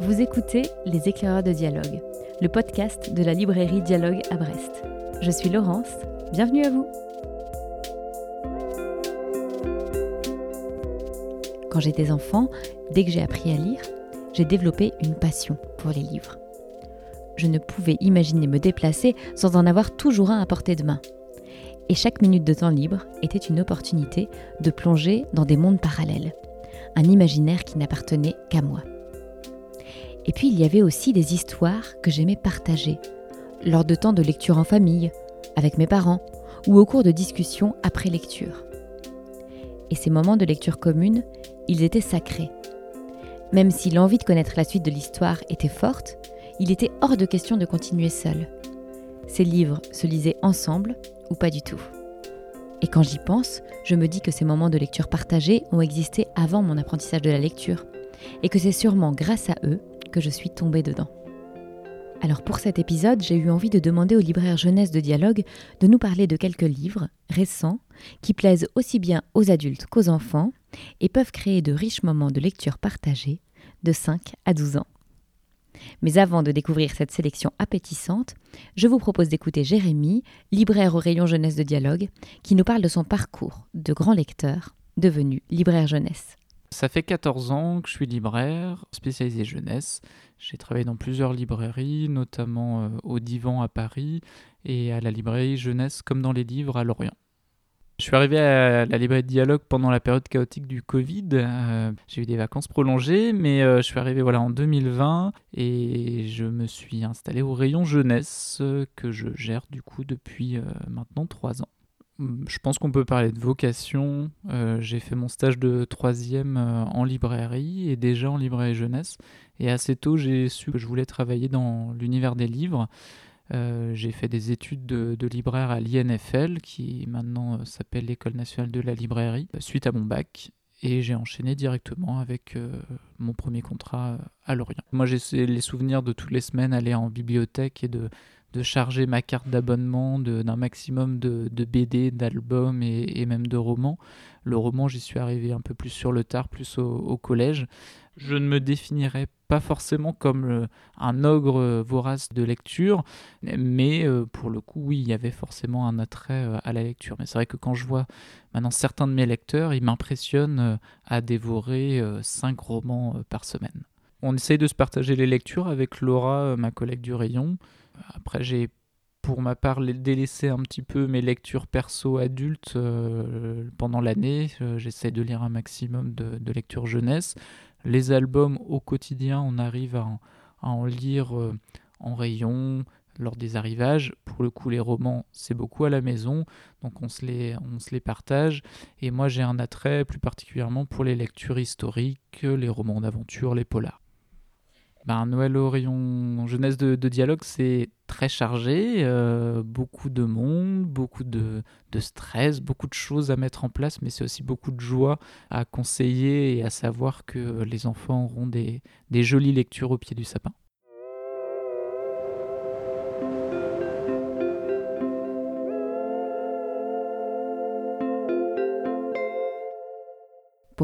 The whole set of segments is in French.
Vous écoutez Les éclaireurs de dialogue, le podcast de la librairie Dialogue à Brest. Je suis Laurence, bienvenue à vous. Quand j'étais enfant, dès que j'ai appris à lire, j'ai développé une passion pour les livres. Je ne pouvais imaginer me déplacer sans en avoir toujours un à portée de main. Et chaque minute de temps libre était une opportunité de plonger dans des mondes parallèles, un imaginaire qui n'appartenait qu'à moi. Et puis il y avait aussi des histoires que j'aimais partager, lors de temps de lecture en famille, avec mes parents, ou au cours de discussions après lecture. Et ces moments de lecture commune, ils étaient sacrés. Même si l'envie de connaître la suite de l'histoire était forte, il était hors de question de continuer seul. Ces livres se lisaient ensemble ou pas du tout. Et quand j'y pense, je me dis que ces moments de lecture partagés ont existé avant mon apprentissage de la lecture, et que c'est sûrement grâce à eux je suis tombée dedans. Alors pour cet épisode, j'ai eu envie de demander aux libraires jeunesse de dialogue de nous parler de quelques livres récents qui plaisent aussi bien aux adultes qu'aux enfants et peuvent créer de riches moments de lecture partagés de 5 à 12 ans. Mais avant de découvrir cette sélection appétissante, je vous propose d'écouter Jérémy, libraire au rayon jeunesse de dialogue, qui nous parle de son parcours de grand lecteur devenu libraire jeunesse. Ça fait 14 ans que je suis libraire, spécialisé jeunesse. J'ai travaillé dans plusieurs librairies, notamment euh, au Divan à Paris et à la librairie jeunesse comme dans les livres à Lorient. Je suis arrivé à la librairie de dialogue pendant la période chaotique du Covid. Euh, j'ai eu des vacances prolongées, mais euh, je suis arrivé voilà, en 2020 et je me suis installé au rayon jeunesse que je gère du coup depuis maintenant 3 ans. Hum, je pense qu'on peut parler de vocation. Euh, j'ai fait mon stage de troisième euh, en librairie et déjà en librairie jeunesse. Et assez tôt, j'ai su que je voulais travailler dans l'univers des livres. Euh, j'ai fait des études de, libraire à l'INFL, qui maintenant s'appelle l'École nationale de la librairie, suite à mon bac. Et j'ai enchaîné directement avec mon premier contrat à Lorient. Moi, j'ai les souvenirs de toutes les semaines aller en bibliothèque et de de charger ma carte d'abonnement d'un maximum de, BD, d'albums et, même de romans. Le roman, j'y suis arrivé un peu plus sur le tard, plus au, collège. Je ne me définirais pas forcément comme un ogre vorace de lecture, mais euh, pour le coup, oui, il y avait forcément un attrait euh, à la lecture. Mais c'est vrai que quand je vois maintenant certains de mes lecteurs, ils m'impressionnent euh, à dévorer cinq romans par semaine. On essaye de se partager les lectures avec Laura, ma collègue du rayon. Après, j'ai pour ma part délaissé un petit peu mes lectures perso adultes euh, pendant l'année. Euh, j'essaie de lire un maximum de, lectures jeunesse. Les albums au quotidien, on arrive à en, lire euh, en rayon lors des arrivages. Pour le coup, les romans, c'est beaucoup à la maison, donc on se les, on se les partage. Et moi, j'ai un attrait plus particulièrement pour les lectures historiques, les romans d'aventure, les polars. Ben, Noël rayon jeunesse de, dialogue, c'est très chargé, euh, beaucoup de monde, beaucoup de, stress, beaucoup de choses à mettre en place, mais c'est aussi beaucoup de joie à conseiller et à savoir que les enfants auront des jolies lectures au pied du sapin.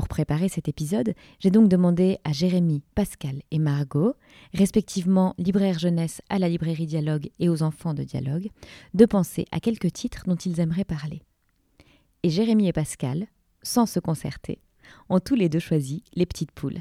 Pour préparer cet épisode, j'ai donc demandé à Jérémy, Pascal et Margot, respectivement libraires jeunesse à la librairie Dialogue et aux enfants de Dialogue, de penser à quelques titres dont ils aimeraient parler. Et Jérémy et Pascal, sans se concerter, ont tous les deux choisi Les Petites Poules.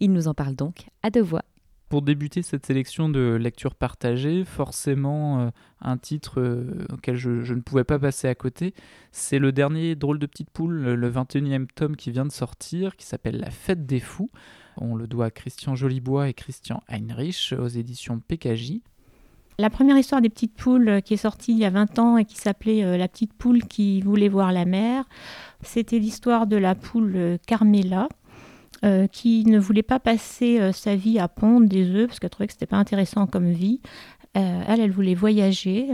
Ils nous en parlent donc à deux voix pour débuter cette sélection de lecture partagée, forcément euh, un titre euh, auquel je, ne pouvais pas passer à côté, c'est le dernier Drôle de petite poule, le 21e tome qui vient de sortir, qui s'appelle La fête des fous. On le doit à Christian Jolibois et Christian Heinrich aux éditions PKJ. La première histoire des petites poules euh, qui est sortie il y a 20 ans et qui s'appelait La petite poule qui voulait voir la mer, c'était l'histoire de la poule Carmela euh, qui ne voulait pas passer euh, sa vie à pondre des œufs parce qu'elle trouvait que c'était pas intéressant comme vie. Euh, elle, elle voulait voyager,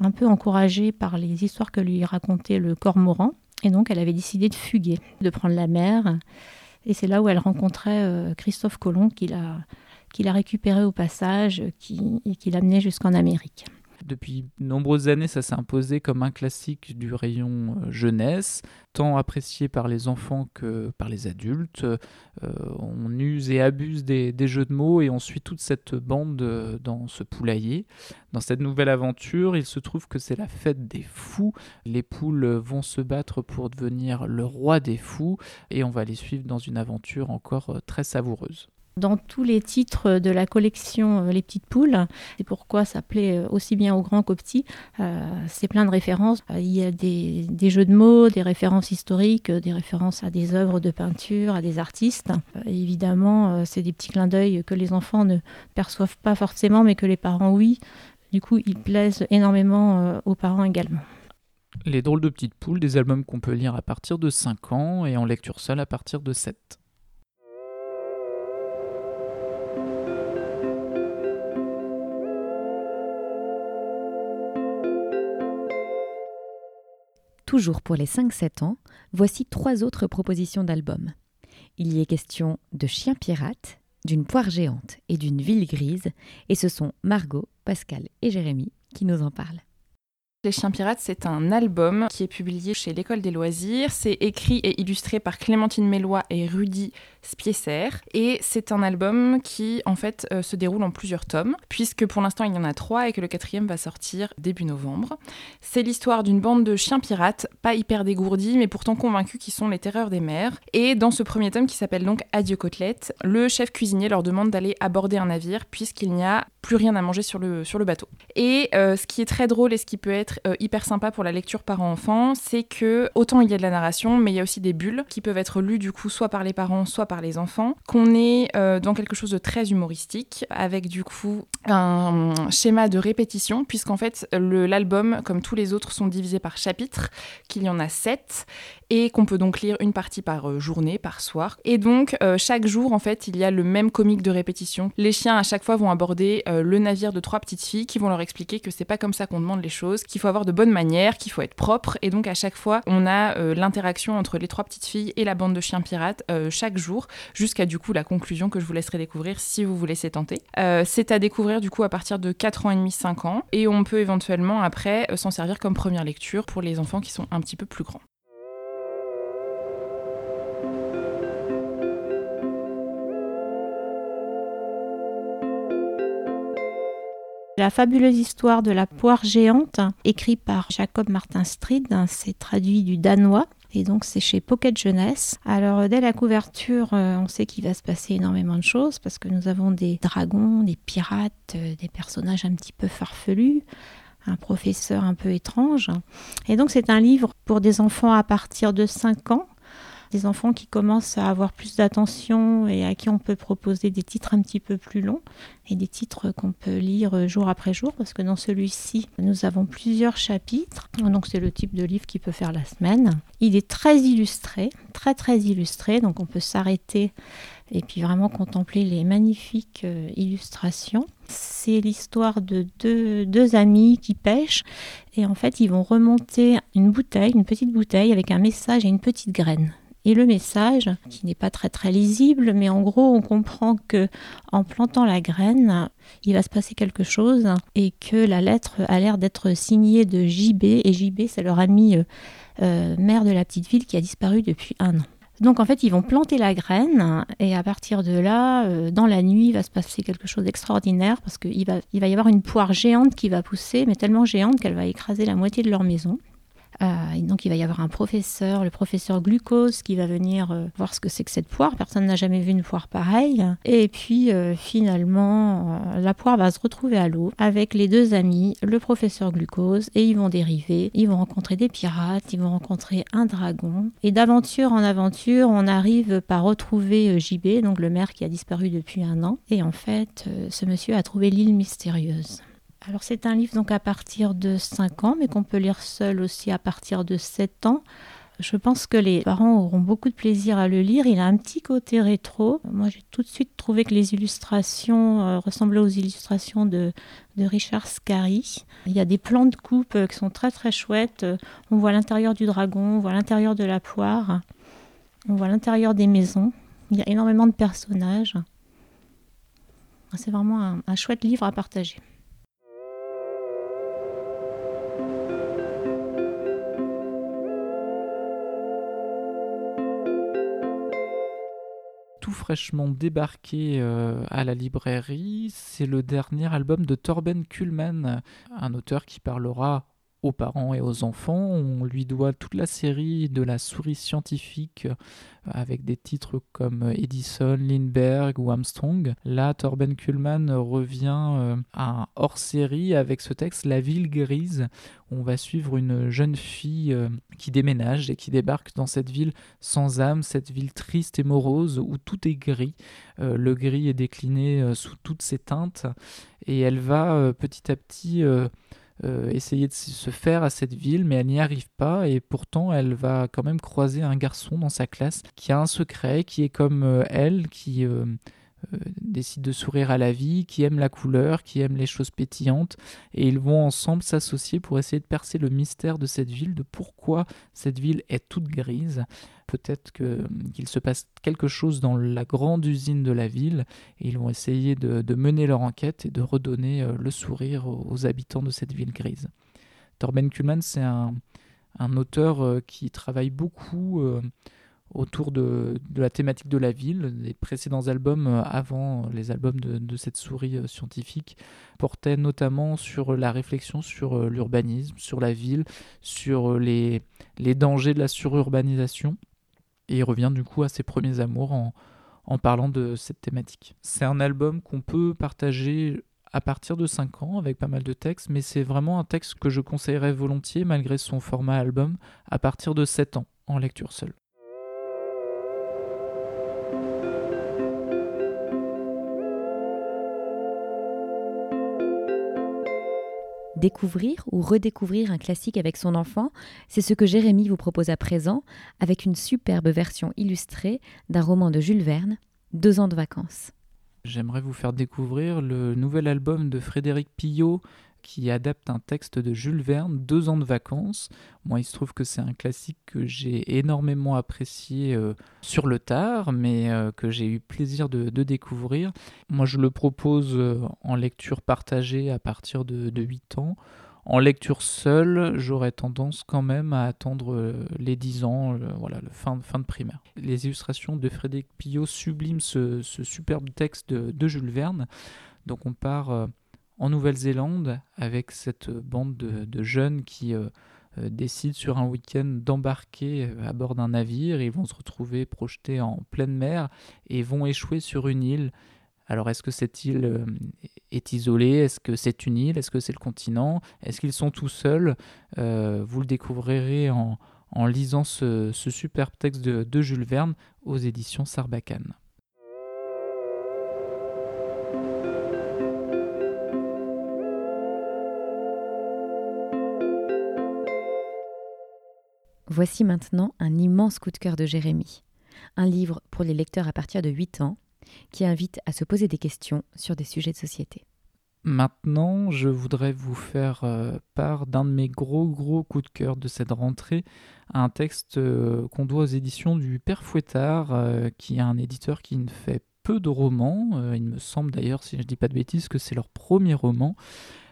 un peu encouragée par les histoires que lui racontait le cormoran. Et donc, elle avait décidé de fuguer, de prendre la mer. Et c'est là où elle rencontrait Christophe Colomb, qui l'a, récupéré au passage qui, et qui l'amenait jusqu'en Amérique. Depuis de nombreuses années, ça s'est imposé comme un classique du rayon euh, jeunesse, tant apprécié par les enfants que par les adultes. Euh, on use et abuse des, jeux de mots et on suit toute cette bande euh, dans ce poulailler. Dans cette nouvelle aventure, il se trouve que c'est la fête des fous. Les poules vont se battre pour devenir le roi des fous et on va les suivre dans une aventure encore très savoureuse dans tous les titres de la collection euh, Les Petites Poules. C'est pourquoi ça plaît euh, aussi bien aux grands qu'aux petits. Euh, c'est plein de références. Il y a des, jeux de mots, des références historiques, des références à des œuvres de peinture, à des artistes. évidemment, c'est des petits clins d'œil que les enfants ne perçoivent pas forcément, mais que les parents, oui. Du coup, ils plaisent énormément aux parents également. Les drôles de petites poules, des albums qu'on peut lire à partir de 5 ans et en lecture seule à partir de 7. Toujours pour les 5-7 ans, voici trois autres propositions d'albums. Il y est question de chiens pirates, d'une poire géante et d'une ville grise, et ce sont Margot, Pascal et Jérémy qui nous en parlent. Les Chiens Pirates, c'est un album qui est publié chez l'École des loisirs. C'est écrit et illustré par Clémentine Mélois et Rudy Spiesser. Et c'est un album qui, en fait, euh, se déroule en plusieurs tomes, puisque pour l'instant, il y en a trois et que le quatrième va sortir début novembre. C'est l'histoire d'une bande de chiens pirates, pas hyper dégourdis, mais pourtant convaincus qu'ils sont les terreurs des mers. Et dans ce premier tome, qui s'appelle donc Adieu côtelette, le chef cuisinier leur demande d'aller aborder un navire, puisqu'il n'y a plus rien à manger sur le, sur le bateau. Et euh, ce qui est très drôle et ce qui peut être euh, hyper sympa pour la lecture parent-enfant, c'est que autant il y a de la narration, mais il y a aussi des bulles qui peuvent être lues du coup soit par les parents, soit par les enfants, qu'on est euh, dans quelque chose de très humoristique, avec du coup un schéma de répétition, puisqu'en fait l'album, comme tous les autres, sont divisés par chapitres, qu'il y en a sept, et qu'on peut donc lire une partie par euh, journée, par soir. Et donc euh, chaque jour, en fait, il y a le même comique de répétition. Les chiens à chaque fois vont aborder euh, le navire de trois petites filles qui vont leur expliquer que c'est pas comme ça qu'on demande les choses, qu'il faut avoir de bonnes manières, qu'il faut être propre. Et donc à chaque fois, on a l'interaction entre les trois petites filles et la bande de chiens pirates chaque jour, jusqu'à du coup la conclusion que je vous laisserai découvrir si vous vous laissez tenter. c'est à découvrir du coup à partir de 4 ans et demi, 5 ans, et on peut éventuellement après s'en servir comme première lecture pour les enfants qui sont un petit peu plus grands. La fabuleuse histoire de la poire géante, écrit par Jacob Martin Strid, c'est traduit du danois. Et donc c'est chez Pocket Jeunesse. Alors dès la couverture, euh, on sait qu'il va se passer énormément de choses parce que nous avons des dragons, des pirates, euh, des personnages un petit peu farfelus, un professeur un peu étrange. Et donc c'est un livre pour des enfants à partir de 5 ans des enfants qui commencent à avoir plus d'attention et à qui on peut proposer des titres un petit peu plus longs et des titres qu'on peut lire jour après jour parce que dans celui-ci, nous avons plusieurs chapitres. Donc c'est le type de livre qui peut faire la semaine. Il est très illustré, très très illustré, donc on peut s'arrêter et puis vraiment contempler les magnifiques euh, illustrations. C'est l'histoire de deux, deux, amis qui pêchent et en fait ils vont remonter une bouteille, une petite bouteille avec un message et une petite graine. Et le message, qui n'est pas très très lisible, mais en gros on comprend que en plantant la graine, il va se passer quelque chose et que la lettre a l'air d'être signée de JB et JB c'est leur ami euh, euh, maire de la petite ville qui a disparu depuis un an. Donc en fait, ils vont planter la graine et à partir de là, euh, dans la nuit, il va se passer quelque chose d'extraordinaire parce qu'il va, il va y avoir une poire géante qui va pousser, mais tellement géante qu'elle va écraser la moitié de leur maison. Euh, donc il va y avoir un professeur, le professeur Glucose, qui va venir euh, voir ce que c'est que cette poire. Personne n'a jamais vu une poire pareille. Et puis euh, finalement, la poire va se retrouver à l'eau avec les deux amis, le professeur Glucose, et ils vont dériver. Ils vont rencontrer des pirates, ils vont rencontrer un dragon. Et d'aventure en aventure, on arrive par retrouver JB, donc le maire qui a disparu depuis un an. Et en fait, ce monsieur a trouvé l'île mystérieuse. Alors c'est un livre donc à partir de 5 ans, mais qu'on peut lire seul aussi à partir de 7 ans. Je pense que les parents auront beaucoup de plaisir à le lire. Il a un petit côté rétro. Moi, j'ai tout de suite trouvé que les illustrations euh, ressemblaient aux illustrations de, Richard Scarry. Il y a des plans de coupe euh, qui sont très très chouettes. On voit l'intérieur du dragon, on voit l'intérieur de la poire, on voit l'intérieur des maisons. Il y a énormément de personnages. C'est vraiment un chouette livre à partager. Débarqué à la librairie, c'est le dernier album de Torben Kuhlmann, un auteur qui parlera aux parents et aux enfants. On lui doit toute la série de la souris scientifique euh, avec des titres comme Edison, Lindbergh ou Armstrong. Là, Torben Kuhlmann revient euh, à hors-série avec ce texte La ville grise. On va suivre une jeune fille euh, qui déménage et qui débarque dans cette ville sans âme, cette ville triste et morose où tout est gris. Le gris est décliné sous toutes ses teintes et elle va petit à petit euh, essayer de se faire à cette ville, mais elle n'y arrive pas. Et pourtant elle va quand même croiser un garçon dans sa classe qui a un secret, qui est comme euh, elle, qui euh, décide de sourire à la vie, qui aime la couleur, qui aime les choses pétillantes, et ils vont ensemble s'associer pour essayer de percer le mystère de cette ville, de pourquoi cette ville est toute grise peut-être qu'il se passe quelque chose dans la grande usine de la ville et ils vont essayer de, mener leur enquête et de redonner euh, le sourire aux, habitants de cette ville grise. Torben Kuhlmann, c'est un, auteur euh, qui travaille beaucoup euh, autour de, la thématique de la ville. Les précédents albums, avant les albums de, cette souris scientifique, portaient notamment sur la réflexion sur l'urbanisme, sur la ville, sur les dangers de la sururbanisation et il revient du coup à ses premiers amours en, en parlant de cette thématique. C'est un album qu'on peut partager à partir de 5 ans avec pas mal de textes, mais c'est vraiment un texte que je conseillerais volontiers malgré son format album à partir de 7 ans en lecture seule. Découvrir ou redécouvrir un classique avec son enfant, c'est ce que Jérémy vous propose à présent avec une superbe version illustrée d'un roman de Jules Verne, Deux ans de vacances. J'aimerais vous faire découvrir le nouvel album de Frédéric Pillot qui adapte un texte de Jules Verne, Deux ans de vacances. Moi, il se trouve que c'est un classique que j'ai énormément apprécié euh, sur le tard, mais euh, que j'ai eu plaisir de, découvrir. Moi, je le propose euh, en lecture partagée à partir de, 8 ans. En lecture seule, j'aurais tendance quand même à attendre les 10 ans, voilà, le fin, fin de primaire. Les illustrations de Frédéric Pillot subliment ce, superbe texte de, de, Jules Verne. Donc on part en Nouvelle-Zélande avec cette bande de, jeunes qui euh, euh, décident sur un week-end d'embarquer euh, à bord d'un navire. Ils vont se retrouver projetés en pleine mer et vont échouer sur une île. Alors est-ce que cette île est isolée? Est-ce que c'est une île? Est-ce que c'est le continent? Est-ce qu'ils sont tout seuls? Vous le découvrirez en, lisant ce, superbe texte de, de Jules Verne aux éditions Sarbacane. Voici maintenant un immense coup de cœur de Jérémie, un livre pour les lecteurs à partir de 8 ans qui invite à se poser des questions sur des sujets de société. Maintenant, je voudrais vous faire euh, part d'un de mes gros gros coups de cœur de cette rentrée, un texte euh, qu'on doit aux éditions du Père Fouettard, euh, qui est un éditeur qui ne fait peu de romans. il me semble d'ailleurs, si je ne dis pas de bêtises, que c'est leur premier roman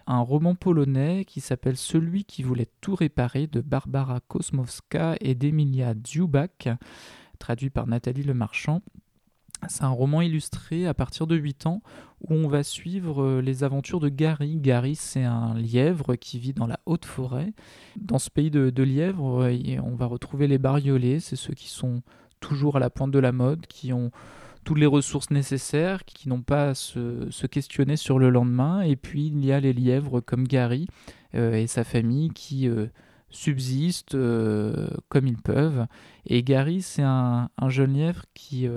un roman polonais qui s'appelle Celui qui voulait tout réparer de Barbara Kosmowska et d'Emilia Dziubak, traduit par Nathalie Lemarchand. C'est un roman illustré à partir de 8 ans où on va suivre euh, les aventures de Gary. Gary, c'est un lièvre qui vit dans la haute forêt. Dans ce pays de, lièvres, euh, on va retrouver les bariolés, c'est ceux qui sont toujours à la pointe de la mode, qui ont toutes les ressources nécessaires, qui n'ont pas à se, questionner sur le lendemain. Et puis il y a les lièvres comme Gary euh, et sa famille qui euh, subsistent euh, comme ils peuvent. Et Gary, c'est un, jeune lièvre qui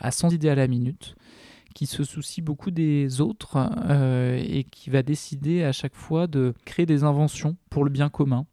a 100 idées à la minute qui se soucie beaucoup des autres et qui va décider à chaque fois de créer des inventions pour le bien commun.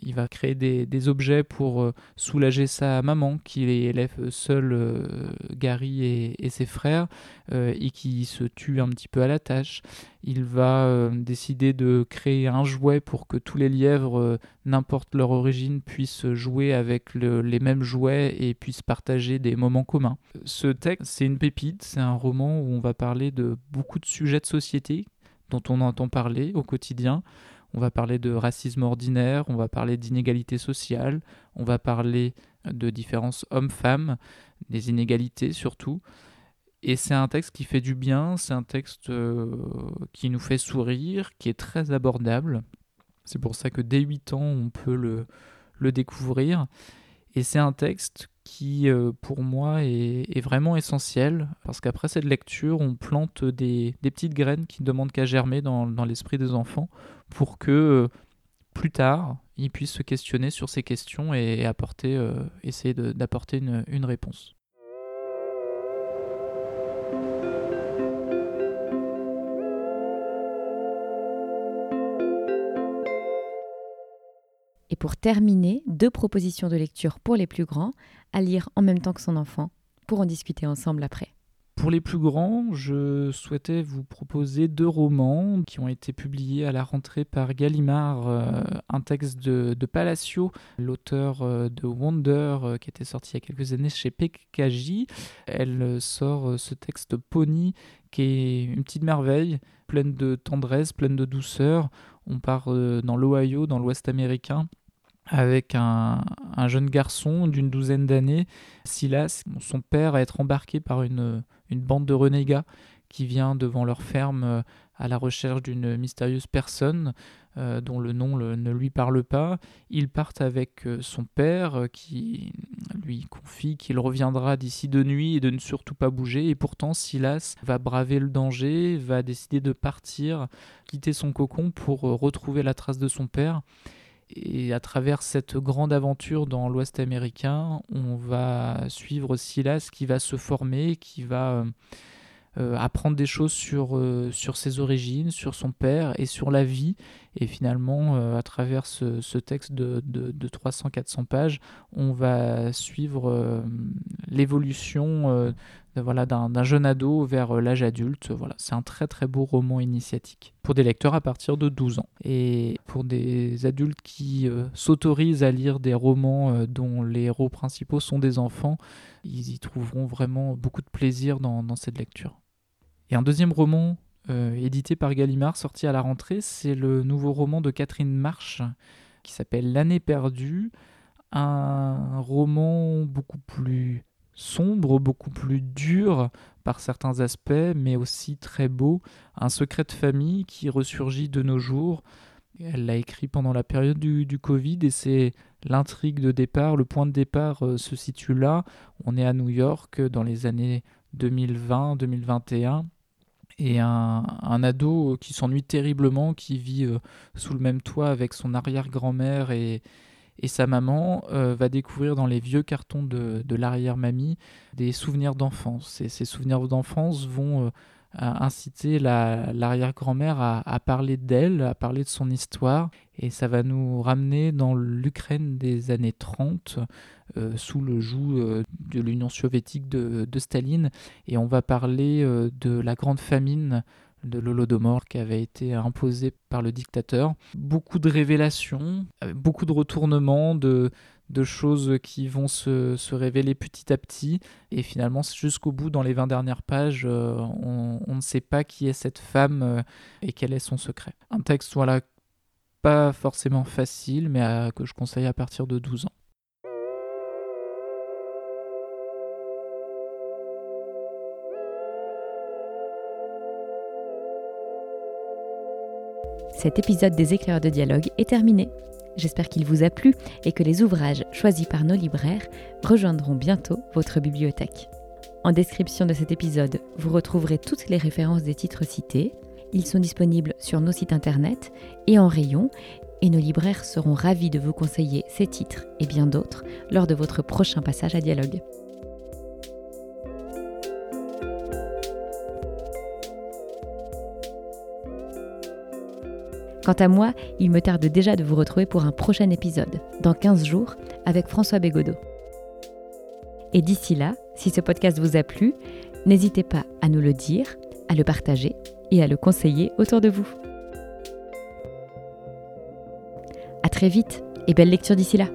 Il va créer des, objets pour euh, soulager sa maman qui élève seul euh, Gary et, ses frères euh, et qui se tue un petit peu à la tâche. Il va décider de créer un jouet pour que tous les lièvres, n'importe leur origine, puissent jouer avec les mêmes jouets et puissent partager des moments communs. Ce texte, c'est une pépite, c'est un roman où on va parler de beaucoup de sujets de société dont on entend parler au quotidien On va parler de racisme ordinaire, on va parler d'inégalité sociale, on va parler de différences hommes-femmes, des inégalités surtout. Et c'est un texte qui fait du bien, c'est un texte euh, qui nous fait sourire, qui est très abordable. C'est pour ça que dès 8 ans, on peut le, découvrir. Et c'est un texte qui, euh, pour moi, est, vraiment essentiel, parce qu'après cette lecture, on plante des, petites graines qui ne demandent qu'à germer dans, l'esprit des enfants, pour que euh, plus tard, ils puissent se questionner sur ces questions et, apporter, essayer d'apporter une réponse. Et pour terminer, deux propositions de lecture pour les plus grands, à lire en même temps que son enfant, pour en discuter ensemble après. Pour les plus grands, je souhaitais vous proposer deux romans qui ont été publiés à la rentrée par Gallimard, euh, un texte de, Palacio, l'auteur euh, de Wonder, euh, qui était sorti il y a quelques années chez PKJ. Elle sort ce texte Pony, qui est une petite merveille, pleine de tendresse, pleine de douceur. On part dans l'Ohio, dans l'Ouest américain, avec un, jeune garçon d'une douzaine d'années, Silas, son père, à être embarqué par une, bande de renégats qui vient devant leur ferme euh, à la recherche d'une mystérieuse personne euh, dont le nom ne lui parle pas. Ils partent avec euh, son père qui lui confie qu'il reviendra d'ici de nuit et de ne surtout pas bouger. Et pourtant, Silas va braver le danger, va décider de partir, quitter son cocon pour retrouver la trace de son père. Et à travers cette grande aventure dans l'Ouest américain, on va suivre Silas qui va se former, qui va euh, euh, apprendre des choses sur, euh, sur ses origines, sur son père et sur la vie. Et finalement, à travers ce, texte de, de, de 300-400 pages, on va suivre l'évolution voilà, d'un jeune ado vers euh, l'âge adulte. Voilà, c'est un très très beau roman initiatique pour des lecteurs à partir de 12 ans. Et pour des adultes qui euh, s'autorisent à lire des romans euh, dont les héros principaux sont des enfants, ils y trouveront vraiment beaucoup de plaisir dans, cette lecture. Et un deuxième roman édité par Gallimard, sorti à la rentrée, c'est le nouveau roman de Catherine March qui s'appelle L'année perdue, un roman beaucoup plus sombre, beaucoup plus dur par certains aspects, mais aussi très beau. Un secret de famille qui ressurgit de nos jours. Elle l'a écrit pendant la période du, Covid et c'est l'intrigue de départ, le point de départ euh, se situe là. On est à New York dans les années 2020-2021 et un, ado qui s'ennuie terriblement, qui vit euh, sous le même toit avec son arrière-grand-mère et, et sa maman euh, va découvrir dans les vieux cartons de, l'arrière-mamie des souvenirs d'enfance. Et ces souvenirs d'enfance vont euh, inciter l'arrière-grand-mère à, parler d'elle, à parler de son histoire. Et ça va nous ramener dans l'Ukraine des années 30, euh, sous le joug de l'Union soviétique de, Staline. Et on va parler de la grande famine de l'Holodomor qui avait été imposé par le dictateur. Beaucoup de révélations, beaucoup de retournements, de, de choses qui vont se, révéler petit à petit. Et finalement, jusqu'au bout, dans les 20 dernières pages, euh, on, ne sait pas qui est cette femme euh, et quel est son secret. Un texte, voilà, pas forcément facile, mais que je conseille à partir de 12 ans. Cet épisode des éclairs de dialogue est terminé. J'espère qu'il vous a plu et que les ouvrages choisis par nos libraires rejoindront bientôt votre bibliothèque. En description de cet épisode, vous retrouverez toutes les références des titres cités. Ils sont disponibles sur nos sites internet et en rayon, et nos libraires seront ravis de vous conseiller ces titres et bien d'autres lors de votre prochain passage à dialogue. Quant à moi, il me tarde déjà de vous retrouver pour un prochain épisode, dans 15 jours, avec François Bégodeau. Et d'ici là, si ce podcast vous a plu, n'hésitez pas à nous le dire, à le partager et à le conseiller autour de vous. À très vite et belle lecture d'ici là.